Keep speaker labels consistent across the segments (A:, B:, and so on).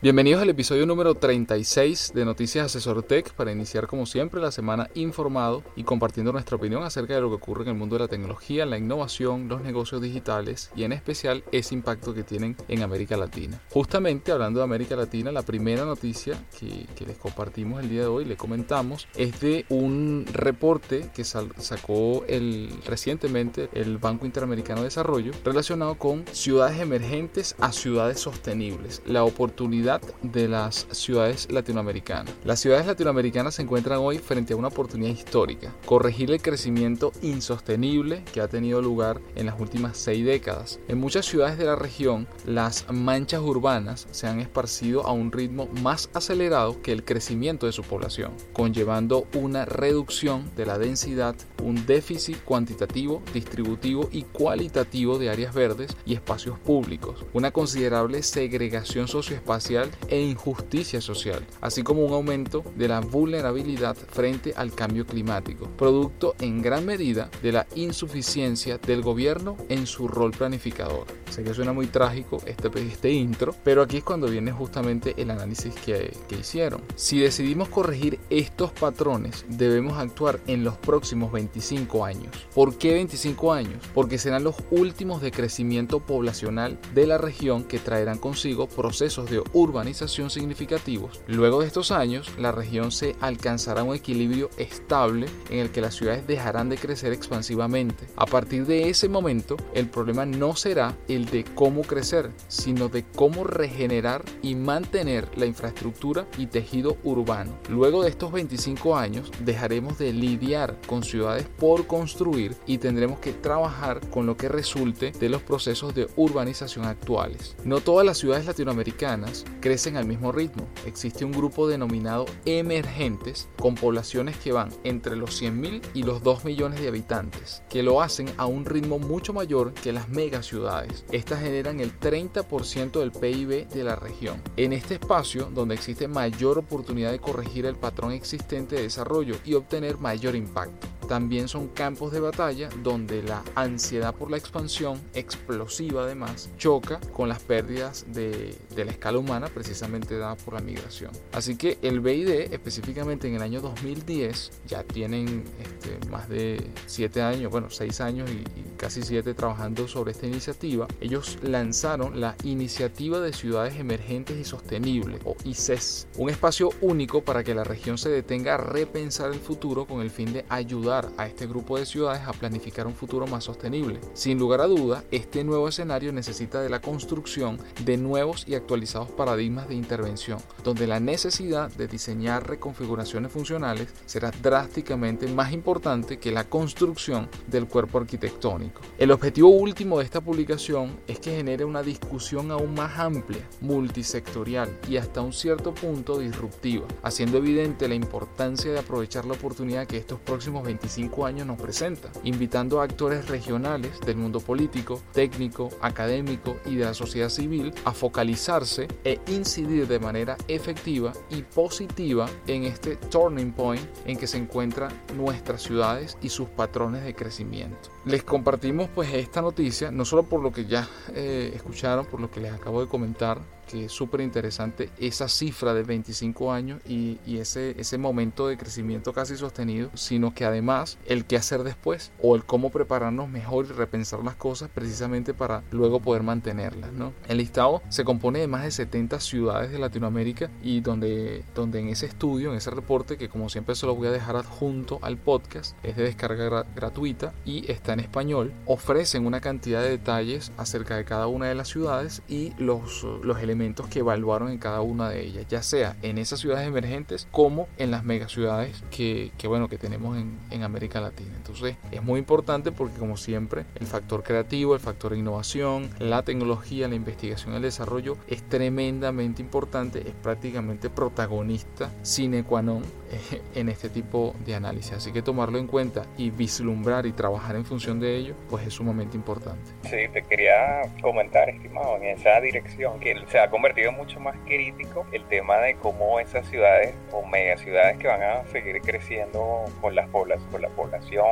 A: Bienvenidos al episodio número 36 de Noticias Asesor Tech para iniciar como siempre la semana informado y compartiendo nuestra opinión acerca de lo que ocurre en el mundo de la tecnología, la innovación, los negocios digitales y en especial ese impacto que tienen en América Latina. Justamente hablando de América Latina, la primera noticia que, les compartimos el día de hoy, le comentamos, es de un reporte que sacó el, recientemente el Banco Interamericano de Desarrollo relacionado con ciudades emergentes a ciudades sostenibles, la oportunidad de las ciudades latinoamericanas. Las ciudades latinoamericanas se encuentran hoy frente a una oportunidad histórica, corregir el crecimiento insostenible que ha tenido lugar en las últimas seis décadas. En muchas ciudades de la región, las manchas urbanas se han esparcido a un ritmo más acelerado que el crecimiento de su población, conllevando una reducción de la densidad, un déficit cuantitativo, distributivo y cualitativo de áreas verdes y espacios públicos, una considerable segregación socioespacial e injusticia social, así como un aumento de la vulnerabilidad frente al cambio climático, producto en gran medida de la insuficiencia del gobierno en su rol planificador. Sé que suena muy trágico este, este intro, pero aquí es cuando viene justamente el análisis que, que hicieron. Si decidimos corregir estos patrones, debemos actuar en los próximos 25 años. ¿Por qué 25 años? Porque serán los últimos de crecimiento poblacional de la región que traerán consigo procesos de urbanización significativos. Luego de estos años, la región se alcanzará un equilibrio estable en el que las ciudades dejarán de crecer expansivamente. A partir de ese momento, el problema no será el de cómo crecer, sino de cómo regenerar y mantener la infraestructura y tejido urbano. Luego de estos 25 años, dejaremos de lidiar con ciudades por construir y tendremos que trabajar con lo que resulte de los procesos de urbanización actuales. No todas las ciudades latinoamericanas crecen al mismo ritmo. Existe un grupo denominado emergentes con poblaciones que van entre los 100.000 y los 2 millones de habitantes, que lo hacen a un ritmo mucho mayor que las megaciudades. Estas generan el 30% del PIB de la región. En este espacio, donde existe mayor oportunidad de corregir el patrón existente de desarrollo y obtener mayor impacto también son campos de batalla donde la ansiedad por la expansión explosiva además choca con las pérdidas de, la escala humana precisamente dada por la migración. Así que el BID específicamente en el año 2010 ya tienen este, más de 7 años, bueno 6 años y, y casi 7 trabajando sobre esta iniciativa. Ellos lanzaron la Iniciativa de Ciudades Emergentes y Sostenibles o ICES, un espacio único para que la región se detenga a repensar el futuro con el fin de ayudar a este grupo de ciudades a planificar un futuro más sostenible. Sin lugar a duda, este nuevo escenario necesita de la construcción de nuevos y actualizados paradigmas de intervención, donde la necesidad de diseñar reconfiguraciones funcionales será drásticamente más importante que la construcción del cuerpo arquitectónico. El objetivo último de esta publicación es que genere una discusión aún más amplia, multisectorial y hasta un cierto punto disruptiva, haciendo evidente la importancia de aprovechar la oportunidad que estos próximos 25 años nos presenta, invitando a actores regionales del mundo político, técnico, académico y de la sociedad civil a focalizarse e incidir de manera efectiva y positiva en este turning point en que se encuentran nuestras ciudades y sus patrones de crecimiento. Les compartimos pues esta noticia, no solo por lo que ya eh, escucharon, por lo que les acabo de comentar, que es súper interesante esa cifra de 25 años y, ese, ese momento de crecimiento casi sostenido, sino que además el qué hacer después o el cómo prepararnos mejor y repensar las cosas precisamente para luego poder mantenerlas. ¿no? El listado se compone de más de 70 ciudades de Latinoamérica y donde, donde en ese estudio, en ese reporte, que como siempre se lo voy a dejar adjunto al podcast, es de descarga gratuita y está en español, ofrecen una cantidad de detalles acerca de cada una de las ciudades y los, los elementos elementos que evaluaron en cada una de ellas, ya sea en esas ciudades emergentes como en las megaciudades que, que bueno, que tenemos en, en América Latina. Entonces es muy importante porque como siempre el factor creativo, el factor innovación, la tecnología, la investigación el desarrollo es tremendamente importante, es prácticamente protagonista sine qua non en este tipo de análisis. Así que tomarlo en cuenta y vislumbrar y trabajar en función de ello, pues es sumamente importante.
B: Sí, te quería comentar, estimado, en esa dirección, que se ha convertido mucho más crítico el tema de cómo esas ciudades o megaciudades que van a seguir creciendo con, las con la población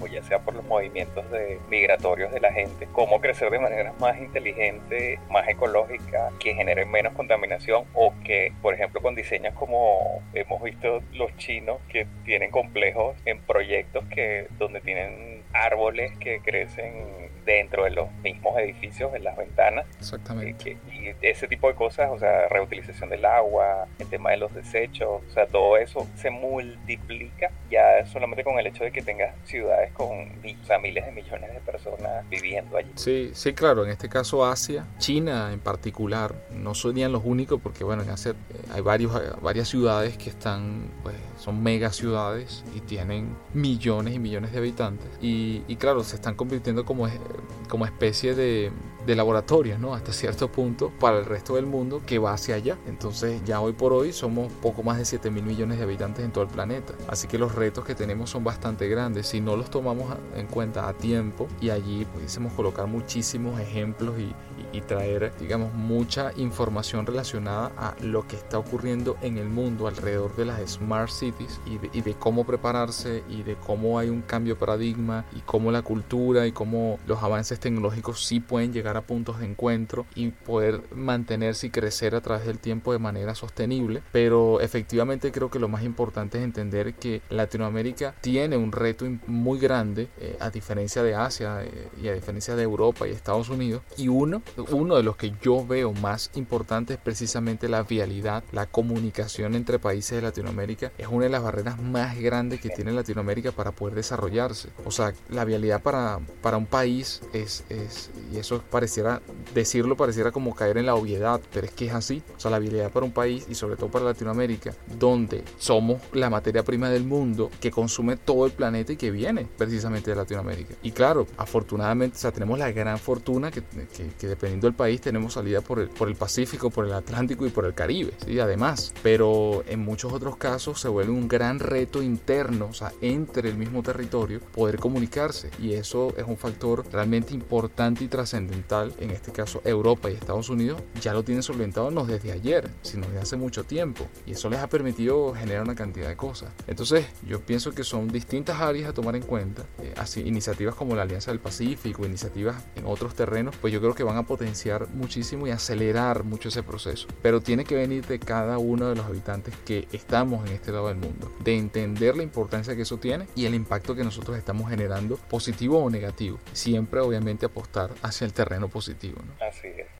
B: o ya sea por los movimientos de migratorios de la gente, cómo crecer de manera más inteligente, más ecológica, que genere menos contaminación o que, por ejemplo, con diseños como hemos visto los chinos que tienen complejos en proyectos que donde tienen árboles que crecen dentro de los mismos edificios, en las ventanas.
A: Exactamente.
B: Y, ese tipo de cosas, o sea, reutilización del agua, el tema de los desechos, o sea, todo eso se multiplica ya solamente con el hecho de que tengas ciudades con miles de millones de personas viviendo allí.
A: Sí, sí, claro, en este caso Asia, China en particular, no serían los únicos porque, bueno, en Asia eh, hay varios, varias ciudades que están, pues, son mega ciudades y tienen millones y millones de habitantes. Y, claro, se están convirtiendo como como especie de, de laboratorio, ¿no? Hasta cierto punto para el resto del mundo que va hacia allá. Entonces ya hoy por hoy somos poco más de 7 mil millones de habitantes en todo el planeta. Así que los retos que tenemos son bastante grandes. Si no los tomamos en cuenta a tiempo y allí pudiésemos colocar muchísimos ejemplos y, y, traer, digamos, mucha información relacionada a lo que está ocurriendo en el mundo alrededor de las smart cities y de, cómo prepararse y de cómo hay un cambio de paradigma y cómo la cultura y cómo los avances tecnológicos sí pueden llegar a puntos de encuentro y poder mantenerse y crecer a través del tiempo de manera sostenible. Pero efectivamente creo que lo más importante es entender que Latinoamérica tiene un reto muy grande eh, a diferencia de Asia eh, y a diferencia de Europa y Estados Unidos. Y uno, uno de los que yo veo más importante es precisamente la vialidad, la comunicación entre países de Latinoamérica. Es una de las barreras más grandes que tiene Latinoamérica para poder desarrollarse. O sea, la vialidad para, para un país es, es y eso pareciera, decirlo pareciera como caer en la obviedad, pero es que es así. O sea, la habilidad para un país y sobre todo para Latinoamérica, donde somos la materia prima del mundo que consume todo el planeta y que viene precisamente de Latinoamérica. Y claro, afortunadamente, o sea, tenemos la gran fortuna que, que, dependiendo del país tenemos salida por el, por el Pacífico, por el Atlántico y por el Caribe, ¿sí? además. Pero en muchos otros casos se vuelve un gran reto interno, o sea, entre el mismo territorio, poder comunicarse. Y eso es un factor realmente importante y trascendental en este caso Europa y Estados Unidos, ya lo tienen solventado no desde ayer, sino desde hace mucho tiempo. Y eso les ha permitido generar una cantidad de cosas. Entonces, yo pienso que son distintas áreas a tomar en cuenta. Eh, así, iniciativas como la Alianza del Pacífico, iniciativas en otros terrenos, pues yo creo que van a potenciar muchísimo y acelerar mucho ese proceso. Pero tiene que venir de cada uno de los habitantes que estamos en este lado del mundo, de entender la importancia que eso tiene y el impacto que nosotros estamos generando, positivo o negativo. Siempre obviamente apostar hacia el terreno positivo.
B: Así es.